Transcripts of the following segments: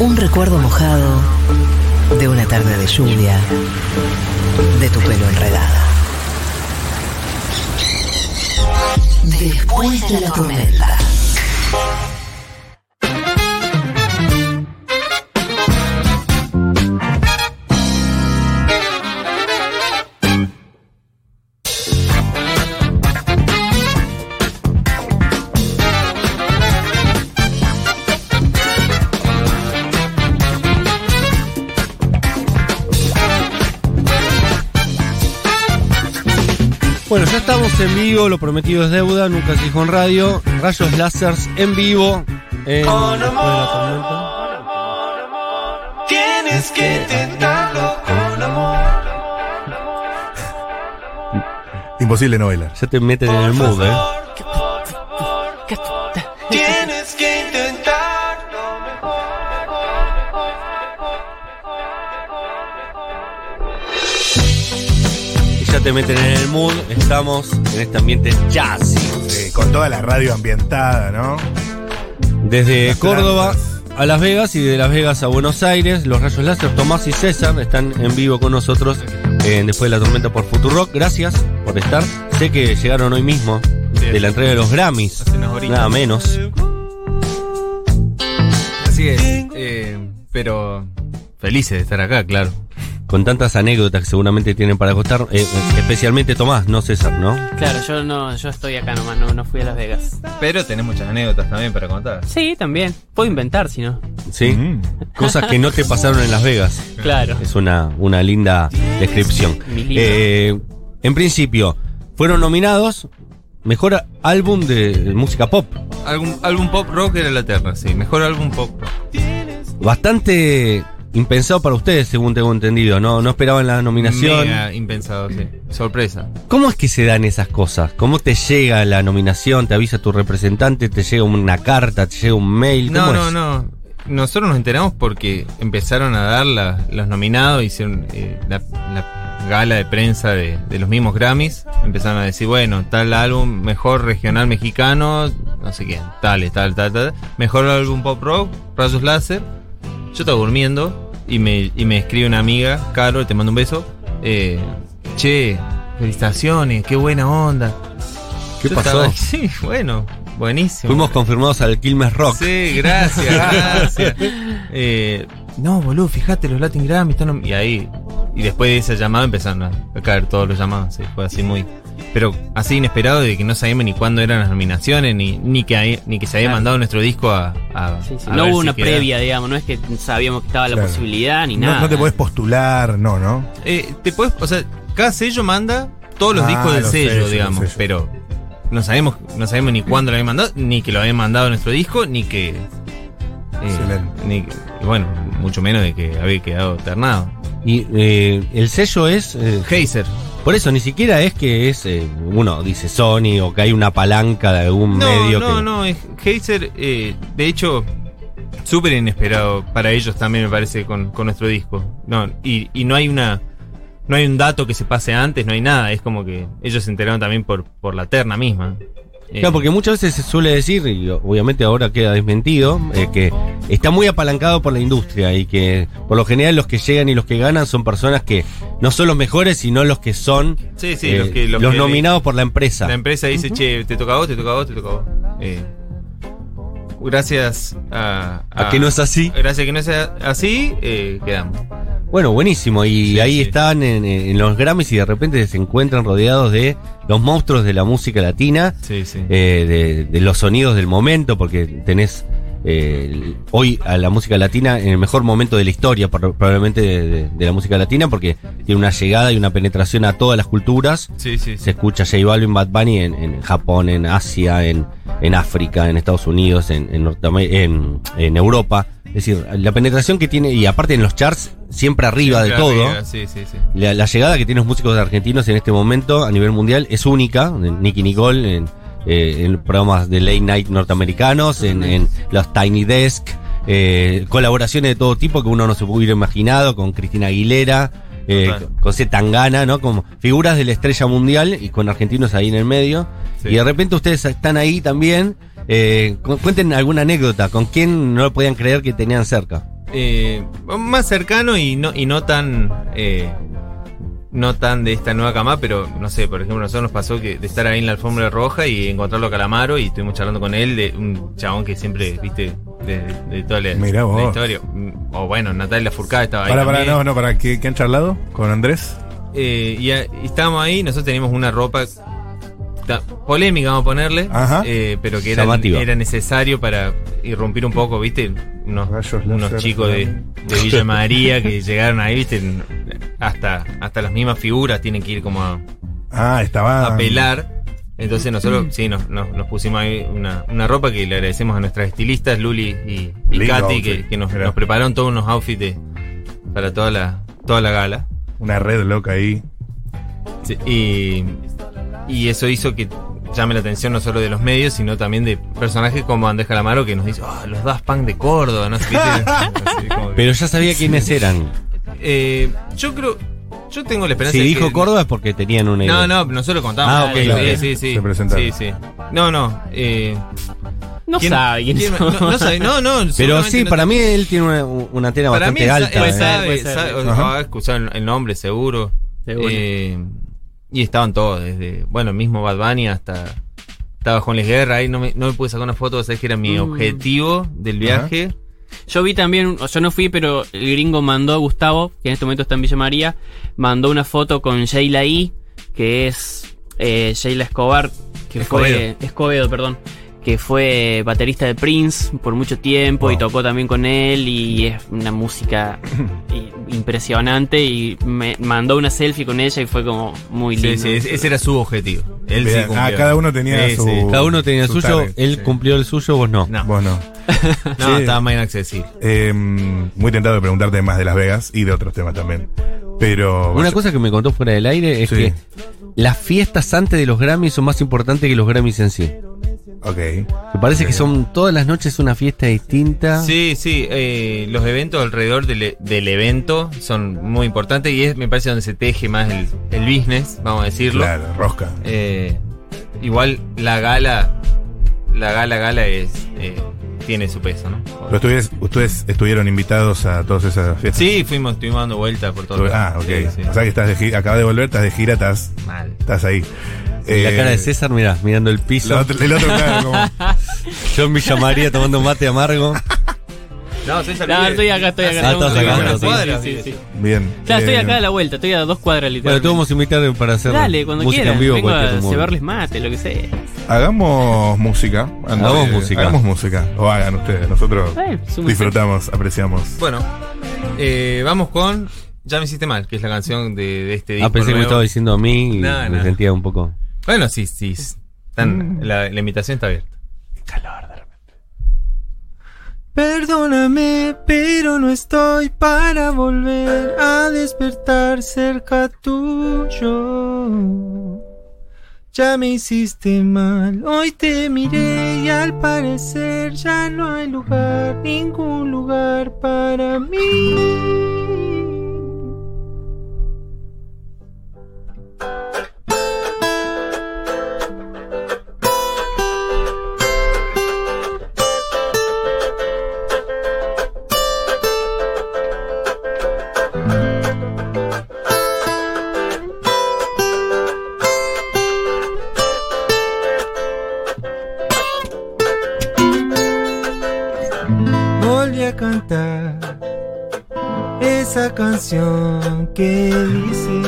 Un recuerdo mojado de una tarde de lluvia, de tu pelo enredado. Después de la tormenta. En vivo, lo prometido es deuda, nunca se dijo en radio. Rayos Lásers en vivo. En la tormenta. Tienes que intentarlo con amor. Imposible no bailar. Ya te meten en el mood, eh. Ya te meten en el mood. Estamos en este ambiente jazzy. Eh, con toda la radio ambientada, ¿no? Desde Las Córdoba plantas. a Las Vegas y de Las Vegas a Buenos Aires, los Rayos Láser, Tomás y César están en vivo con nosotros Después de la Tormenta por Futurock. Gracias por estar. Sé que llegaron hoy mismo de la entrega de los Grammys, nada menos. Así es. eh, pero felices de estar acá, claro. Con tantas anécdotas que seguramente tienen para contar, eh, especialmente Tomás, no César, ¿no? Claro, yo no, yo estoy acá nomás, no, no fui a Las Vegas. Pero tenés muchas anécdotas también para contar. Sí, también. Puedo inventar, si no. Sí. Mm. Cosas que no te pasaron en Las Vegas. Claro. Es una, una linda descripción. Mi. Eh, en principio, fueron nominados Mejor álbum de música pop. Álbum, álbum pop rock era la terna, sí. Mejor álbum pop rock. Bastante impensado para ustedes, según tengo entendido. No, no esperaban la nominación. Mega impensado, sí. Sorpresa. ¿Cómo es que se dan esas cosas? ¿Cómo te llega la nominación? ¿Te avisa tu representante? ¿Te llega una carta? ¿Te llega un mail? No, ¿Cómo no, es? no. Nosotros nos enteramos porque empezaron a dar la- los nominados, hicieron eh, la, la gala de prensa de, de los mismos Grammys. Empezaron a decir, bueno, tal álbum, mejor regional mexicano, no sé quién, tal, tal, tal, tal. Mejor álbum pop rock, Rayos Láser. Yo estaba durmiendo y me, y me escribe una amiga, Caro, te mando un beso. eh, che, felicitaciones, qué buena onda. ¿Qué Yo pasó? estaba- sí, bueno, buenísimo. Fuimos confirmados al Quilmes Rock. Sí, gracias, gracias. Eh, no, boludo, fíjate, los Latin Grammy están... Y ahí, y después de esa llamada empezaron a, a caer todos los llamados, sí, fue así muy... Pero así inesperado de que no sabíamos ni cuándo eran las nominaciones, ni, ni, que, hay- ni que se había Claro. mandado nuestro disco a... a- Sí, sí. a No hubo si una previa, digamos, no es que sabíamos que estaba la posibilidad ni No, nada. no te podés postular, no, ¿no? Eh, te puedes, o sea, cada sello manda todos los Ah, discos del los sello, sellos, digamos, sellos. pero no sabemos, no sabemos ni cuándo lo habían mandado, ni que lo habían mandado nuestro disco, ni que. eh, Excelente. ni que- y bueno, mucho menos de que había quedado ternado. Y eh, el sello es. eh, Heiser. Por eso, ni siquiera es que es. eh, uno dice Sony o que hay una palanca de algún No, medio no, que. no, es Heiser, eh, de hecho, súper inesperado para ellos también me parece con, con nuestro disco. No, y, y no hay una. No hay un dato que se pase antes, no hay nada. Es como que ellos se enteraron también por, por la terna misma. Eh, Claro, porque muchas veces se suele decir, y obviamente ahora queda desmentido, eh, que está muy apalancado por la industria y que por lo general los que llegan y los que ganan son personas que no son los mejores, sino los que son Sí, sí, eh, los que- los los que- nominados por la empresa. La empresa dice, che, te toca a vos, te toca a vos, te toca a vos. Gracias a, A que no es así. Gracias a que no sea así, eh, quedamos. Bueno, buenísimo. Y Sí, ahí sí. están en, en los Grammys y de repente se encuentran rodeados de los monstruos de la música latina, Sí, sí. eh, de, de los sonidos del momento, porque tenés eh, hoy a la música latina en el mejor momento de la historia, probablemente de, de- de la música latina, porque tiene una llegada y una penetración a todas las culturas. sí, sí, sí. Se escucha J Balvin, Bad Bunny en, en Japón, en Asia, en, en África, en Estados Unidos, en, en, en, Europa. Es decir, la penetración que tiene, y aparte en los charts, siempre arriba de todo. arriba, Sí, sí, sí. La, la llegada que tienen los músicos argentinos en este momento a nivel mundial es única. Nicky Nicole en, eh, en programas de late night norteamericanos, en, en los Tiny Desk, eh, colaboraciones de todo tipo que uno no se hubiera imaginado con Cristina Aguilera, eh, con C. Tangana, ¿no? Como figuras de la estrella mundial y con argentinos ahí en el medio. Sí. Y de repente ustedes están ahí también. Eh, cu- cuenten alguna anécdota. ¿Con quién no lo podían creer que tenían cerca? Eh, más cercano y no, y no tan. eh, no tan de esta nueva cama, pero no sé, por ejemplo, a nosotros nos pasó que de estar ahí en la alfombra roja y encontrarlo a Calamaro y estuvimos charlando con él de un chabón que siempre, viste, de, de toda la, Mirá vos. la historia. Mm, O bueno, Natalia Furcada estaba ahí. Para, para, también. no, no, para, ¿qué, qué han charlado con Andrés? Eh, y, a- y estábamos ahí, nosotros teníamos una ropa ta- polémica, vamos a ponerle, Ajá. eh, pero que era, era necesario para irrumpir un poco, ¿viste? Unos, chicos de, de Villa María que llegaron ahí, ¿viste? Hasta, hasta las mismas figuras tienen que ir como a, Ah, estaba. a pelar. Entonces nosotros sí nos, nos, nos pusimos ahí una, una ropa que le agradecemos a nuestras estilistas, Luli y, Katy, que, nos, prepararon todos unos outfits de- para toda la, toda la gala. Una red loca ahí. Sí, y, y eso hizo que llame la atención no solo de los medios, sino también de personajes como Andrés Calamaro que nos dice, "Ah, los Daft Punk de Córdoba, ¿no? Así como que- Pero ya sabía quiénes eran. Eh, yo creo, yo tengo la esperanza Si de dijo que- Córdoba es porque tenían una idea. No, no, nosotros contamos. Ah, ok, sí, claro. sí, sí. Se. Sí, sí. No, no. Eh, No ¿quién- sabe quién no, no sabe, no, no. Pero sí, no- para mí él tiene una, una antena mí bastante él alta. sa- él ¿eh? sabe, Puede ser. sabe- Ajá. va a escuchar el, el nombre seguro. Seguro. Eh, y estaban todos, desde, bueno, mismo Bad Bunny hasta. Estaba Juan Luis Guerra, ahí no me, no me pude sacar una foto, sabes que era mi Mm. objetivo del viaje. Yo vi también, o yo no fui, pero el gringo mandó a Gustavo, que en este momento está en Villa María, mandó una foto con Sheila E, que es eh, Sheila Escobar, que Escobedo. fue Escobedo, perdón, que fue baterista de Prince por mucho tiempo y tocó también con él y es una música impresionante y me mandó una selfie con ella y fue como muy Sí, lindo. sí, ese ese era su objetivo. Él sí. Ah, cada uno tenía Sí, su- sí. Cada uno tenía Su suyo, talent, él sí. cumplió el suyo, vos no. No, Bueno, no, Sí. estaba más inaccesible. eh, muy tentado de preguntarte más de Las Vegas y de otros temas también. Pero. Una cosa que me contó fuera del aire es Sí. que las fiestas antes de los Grammys son más importantes que los Grammys en sí. Ok. Me parece que son todas las noches una fiesta distinta. Sí, sí, eh, los eventos alrededor del, e- del evento son muy importantes y es, me parece, donde se teje más el, el business, vamos a decirlo. Claro, rosca. Eh, igual la gala, la gala, gala es eh, tiene su peso, ¿no? Pero ustedes, ustedes estuvieron invitados a todas esas fiestas. Sí, fuimos, estuvimos dando vueltas por todo. Ah, ok. Sí, sí. O sea que estás de gira, acabas de volver, estás de gira, estás, Mal. estás ahí. La Eh, cara de César, mirá, mirando el piso. la otra- el otro, claro, como. Yo en Villa María tomando un mate amargo. No, César No, estoy acá, estoy acá. Ah, estás acá, acá, estás sí, acá. sí, sí. Bien. Ya estoy Eh, acá a la vuelta, estoy a dos cuadras Bueno, literalmente. te vamos a invitar para hacer Dale, cuando música quieras. en vivo. Vengo a cebarles mate, lo que sea. Hagamos música. Hagamos música. Hagamos música. O hagan ustedes. Nosotros Eh, disfrutamos, apreciamos. Bueno, eh, vamos con Ya me hiciste mal, que es la canción de, de este disco. Ah, pensé que me estaba diciendo a mí y No, me no. sentía un poco. Bueno, sí, sí. están- la, la invitación está abierta. Perdóname, pero no estoy para volver a despertar cerca tuyo. Ya me hiciste mal, hoy te miré y al parecer ya no hay lugar, ningún lugar para mí. Esa canción que dice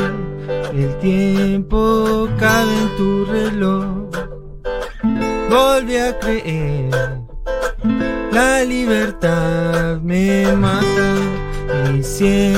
el tiempo cabe en tu reloj. Volví a creer la libertad me mata y siento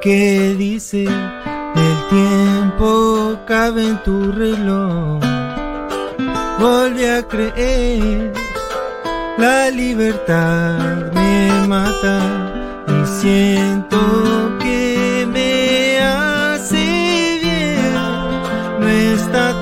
que dice el tiempo cabe en tu reloj. Volví a creer, la libertad me mata y siento que me hace bien. No está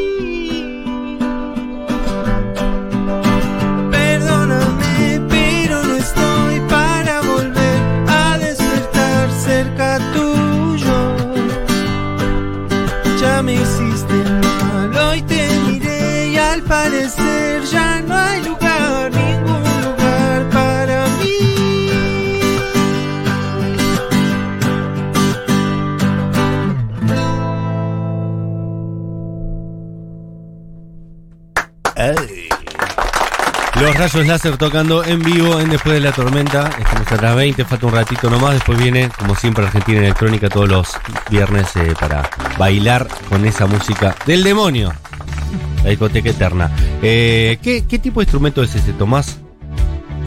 Rayos láser tocando en vivo en Después de la Tormenta. Estamos a las 20, falta un ratito nomás. Después viene, como siempre, Argentina Electrónica todos los viernes eh, para bailar con esa música del demonio. La discoteca eterna. Eh, ¿qué, qué tipo de instrumento es ese, Tomás?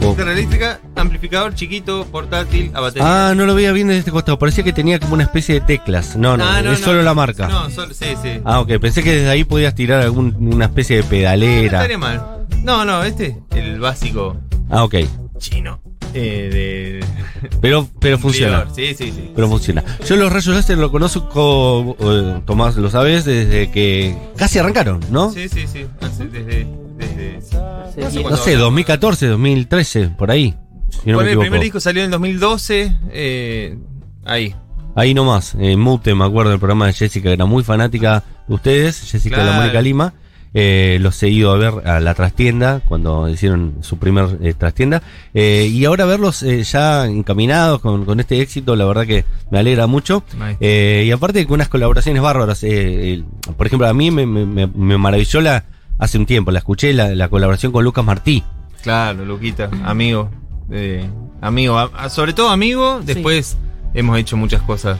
O- Guitarra eléctrica, amplificador chiquito, portátil, a batería. Ah, no lo veía bien desde este costado. Parecía que tenía como una especie de teclas. No, no, Ah, es solo la marca. No, solo, sí, sí. Ah, ok. Pensé que desde ahí podías tirar algún, una especie de No pedalera. estaría mal. No, no, este es el básico Ah, ok. chino. Eh, de. Pero, pero funciona. Sí, sí, sí. Pero funciona. Yo los rayos láser lo conozco, eh, Tomás, lo sabes, desde que casi arrancaron, ¿no? Sí, sí, sí. Desde. desde Sí, no sé sí. No cuándo sé, 2014, 2013, por ahí. Si no Bueno, me el primer disco salió en 2012. Eh, ahí. Ahí nomás, en Mute, me acuerdo del programa de Jessica, que era muy fanática de ustedes, Jessica de la. Mónica Lima. Eh, los he ido a ver a la trastienda, cuando hicieron su primer eh, trastienda. Eh, y ahora verlos eh, ya encaminados con, con este éxito, la verdad que me alegra mucho. Nice. Eh, y aparte con unas colaboraciones bárbaras. eh, el- por ejemplo, a mí me, me- me- me maravilló la, hace un tiempo, la escuché, la, la colaboración con Lucas Martí. Claro, Luquita, amigo. eh, amigo, a- a- sobre todo amigo. Después hemos hecho muchas cosas.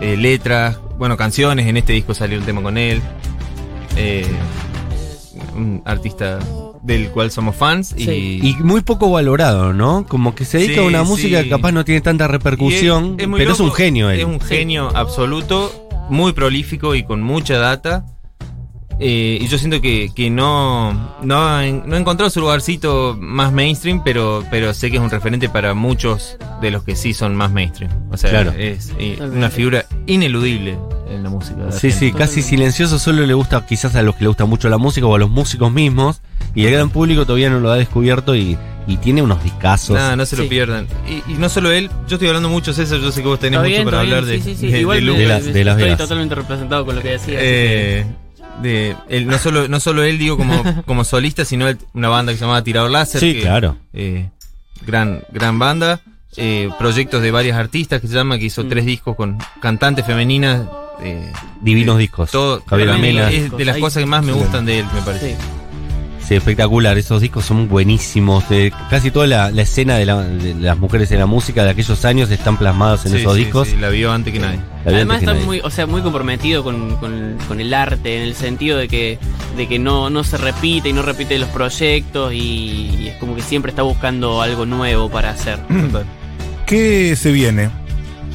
eh, letras, bueno, canciones. En este disco salió un tema con él. eh, un artista del cual somos fans. Y, Sí. Y muy poco valorado, ¿no? Como que se dedica Sí, a una música sí. que capaz no tiene tanta repercusión, es pero es un genio él. Es un genio absoluto, muy prolífico y con mucha data. Eh, y yo siento que, que no, no, ha no ha encontrado su lugarcito más mainstream, pero, pero sé que es un referente para muchos de los que sí son más mainstream. O sea, Claro. es eh, una figura ineludible en la música. Sí, sí, casi silencioso, solo le gusta quizás a los que le gusta mucho la música o a los músicos mismos. Y el gran público todavía no lo ha descubierto y, y tiene unos discazos. Nada, no se lo Sí. pierdan. Y, y no solo él, yo estoy hablando mucho, César, yo sé que vos tenés mucho bien, para hablar bien, de, sí, sí, sí. de- Igual de Las estoy totalmente representado con lo que decía. así Eh, de, él, no solo no solo él digo como, como solista sino él- una banda que se llamaba Tirador Láser Sí, que, claro. eh, gran gran banda eh, proyectos de varias artistas que se llama que hizo Mm. tres discos con cantantes femeninas eh, Divinos discos. todo Javier es de las cosas que más me gustan de él me parece Sí. Sí, espectacular. Esos discos son buenísimos. Eh, casi toda la, la escena de, la- de las mujeres en la música de aquellos años están plasmadas en Sí, esos sí, discos. sí, la vio antes que nadie La vi Además está nadie. muy, o sea, muy comprometido con, con- con el arte, en el sentido de que, de que no, no se repite y no repite los proyectos y, y es como que siempre está buscando algo nuevo para hacer. ¿Qué se viene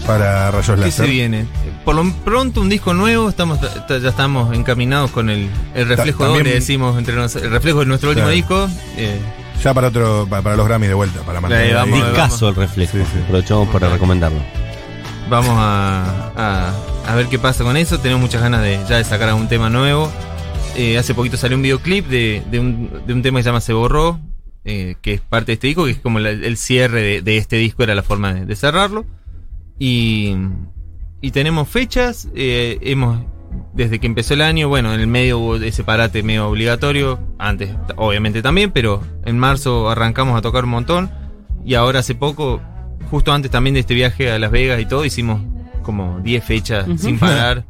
para Rayos ¿Qué Láser? se viene? Por lo pronto un disco nuevo, estamos ta- ya estamos encaminados con el, el reflejo también- doble, decimos entre nos- el reflejo de nuestro último Claro. disco. eh, Ya para otro, pa- para, los Grammy de vuelta, para mantener vamos, ahí. vamos. Discazo el reflejo. Sí, sí. Aprovechamos para recomendarlo. Vamos a, a- a ver qué pasa con eso. Tenemos muchas ganas de ya de sacar algún tema nuevo. Eh, hace poquito salió un videoclip de, de un, de un tema que se llama Se Borró, eh, que es parte de este disco, que es como la- el cierre de, de este disco, era la forma de, de cerrarlo. Y, y tenemos fechas. eh, hemos desde que empezó el año, bueno, en el medio hubo ese parate medio obligatorio, antes obviamente también, pero en marzo arrancamos a tocar un montón y ahora hace poco, justo antes también de este viaje a Las Vegas y todo, hicimos como 10 fechas sin parar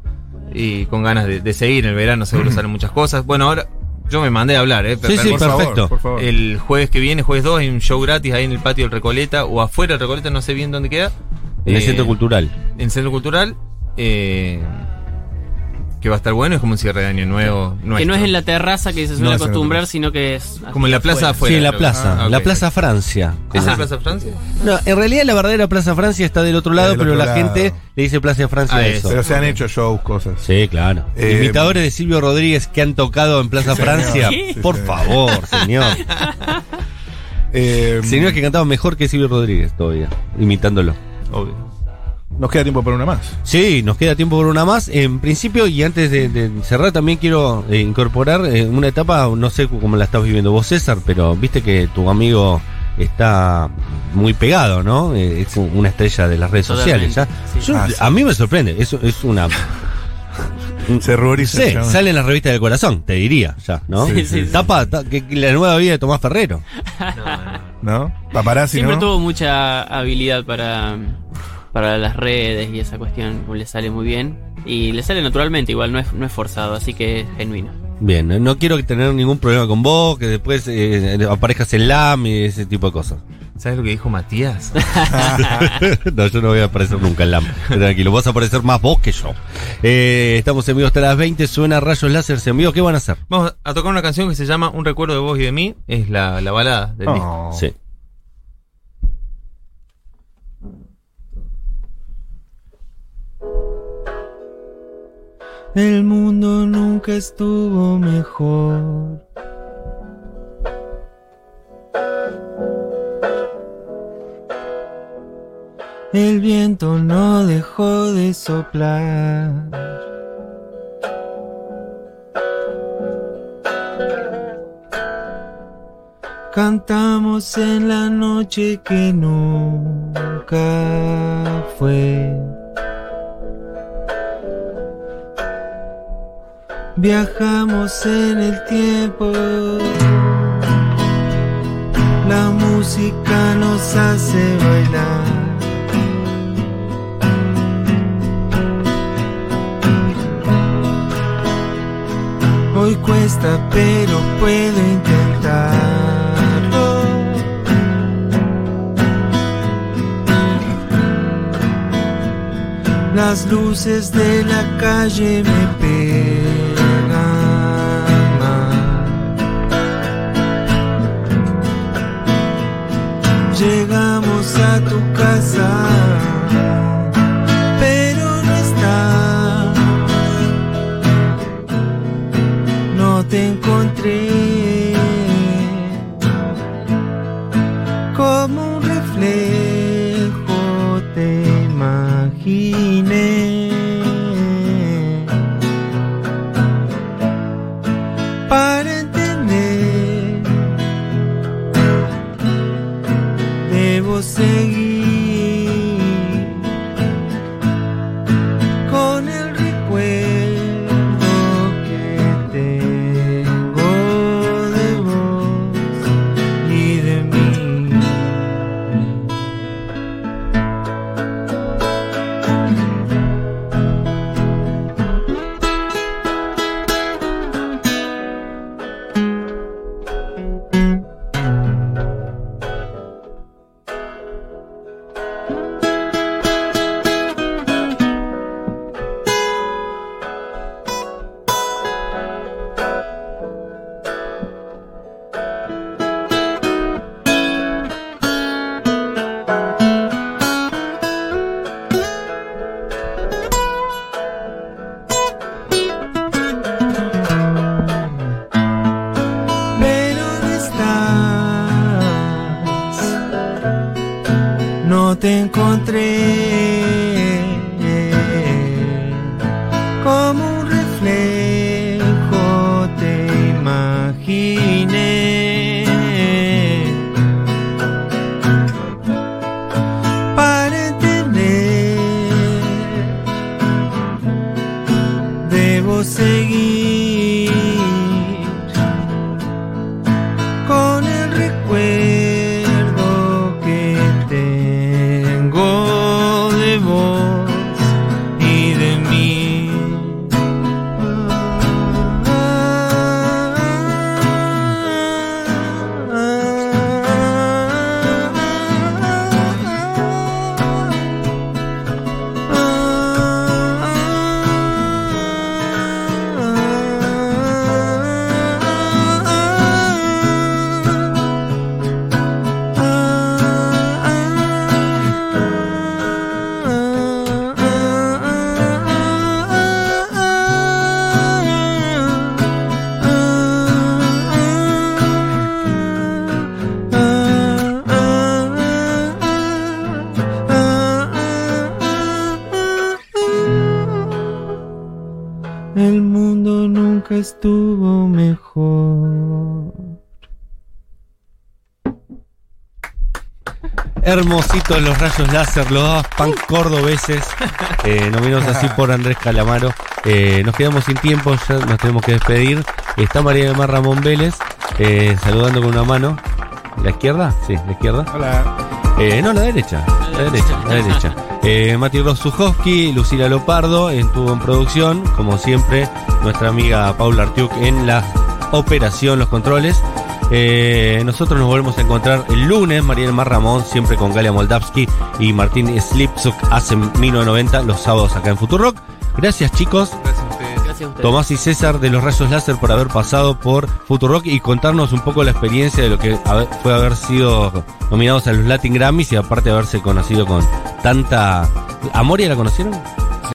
y con ganas de, de seguir. En el verano seguro salen muchas cosas. Bueno, ahora yo me mandé a hablar, ¿eh? Sí, sí, por perfecto. favor, por favor. El jueves que viene, jueves 2, hay un show gratis ahí en el patio del Recoleta o afuera del Recoleta, no sé bien dónde queda. En el Eh, centro cultural. En el Centro Cultural. eh, que va a estar bueno, es como un cierre de año nuevo. Que no es en la terraza que se suele No es acostumbrar, sino que es. Como en la plaza afuera. sí, en la plaza. Ah, La. Plaza Francia. ¿Es Ajá. la Plaza Francia? No, en realidad la verdadera Plaza Francia está del otro lado, Del pero otro la lado. gente le dice Plaza Francia Ah, a es. eso. Pero se han hecho shows, cosas. Sí, claro. Eh, Imitadores de Silvio Rodríguez que han tocado en Plaza Francia. Sí, Por favor, señor. Eh, Señor que cantaba mejor que Silvio Rodríguez todavía, imitándolo. Obvio. Nos queda tiempo para una más. Sí, nos queda tiempo por una más. En principio, y antes de, de cerrar, también quiero eh, incorporar eh, una etapa, no sé cómo la estás viviendo vos, César, pero viste que tu amigo está muy pegado, ¿no? Eh, es una estrella de las redes sociales. ¿ya? Totalmente, sí. Yo- Ah, sí. A mí me sorprende, eso es una... Se ruboriza. Sí, sale en la revista del corazón, te diría, ya, ¿no? Sí, sí, sí. Tapa ta- que, que la nueva vida de Tomás Ferrero. ¿No? Paparazzi, Siempre ¿no? tuvo mucha habilidad para, para las redes y esa cuestión le sale muy bien. Y le sale naturalmente, igual no es, no es forzado, así que es genuino. Bien, no- no quiero tener ningún problema con vos, que después eh, aparezcas en LAM y ese tipo de cosas. ¿Sabes lo que dijo Matías? no, yo no voy a aparecer nunca en LAM. Tranquilo, vas a aparecer más vos que yo. Eh, estamos en vivo hasta las 20, suena Rayos Láser en vivo. ¿Qué van a hacer? Vamos a tocar una canción que se llama Un recuerdo de vos y de mí. Es la, la balada del disco. Oh. Sí. El mundo nunca estuvo mejor. El viento no dejó de soplar. Cantamos en la noche que nunca fue. Viajamos en el tiempo. La música nos hace bailar. Hoy cuesta, pero puedo intentarlo. Las luces de la calle me pegan. Llegamos a tu casa, No Hermositos los rayos láser, los dos pan cordobeses, eh, nominados así por Andrés Calamaro. Eh, nos quedamos sin tiempo, ya nos tenemos que despedir. Está María del Mar Ramón Vélez, eh, saludando con una mano. ¿La izquierda? Sí, la izquierda. Hola. Eh, no, la derecha. La derecha, la derecha. Eh, Mati Rosuchowski, Lucila Lopardo estuvo en producción, como siempre, nuestra amiga Paula Artiuk en la operación, los controles. Eh, nosotros nos volvemos a encontrar el lunes, Mariel Mar Ramón, siempre con Galia Moldavsky y Martín Slipsuk hace 1990, los sábados acá en Futurock. Gracias chicos. Gracias a ustedes. Gracias a ustedes. Tomás y César de los Rayos Láser por haber pasado por Futurock y contarnos un poco la experiencia de lo que fue haber sido nominados a los Latin Grammys y aparte haberse conocido con tanta... ¿A Moria la conocieron?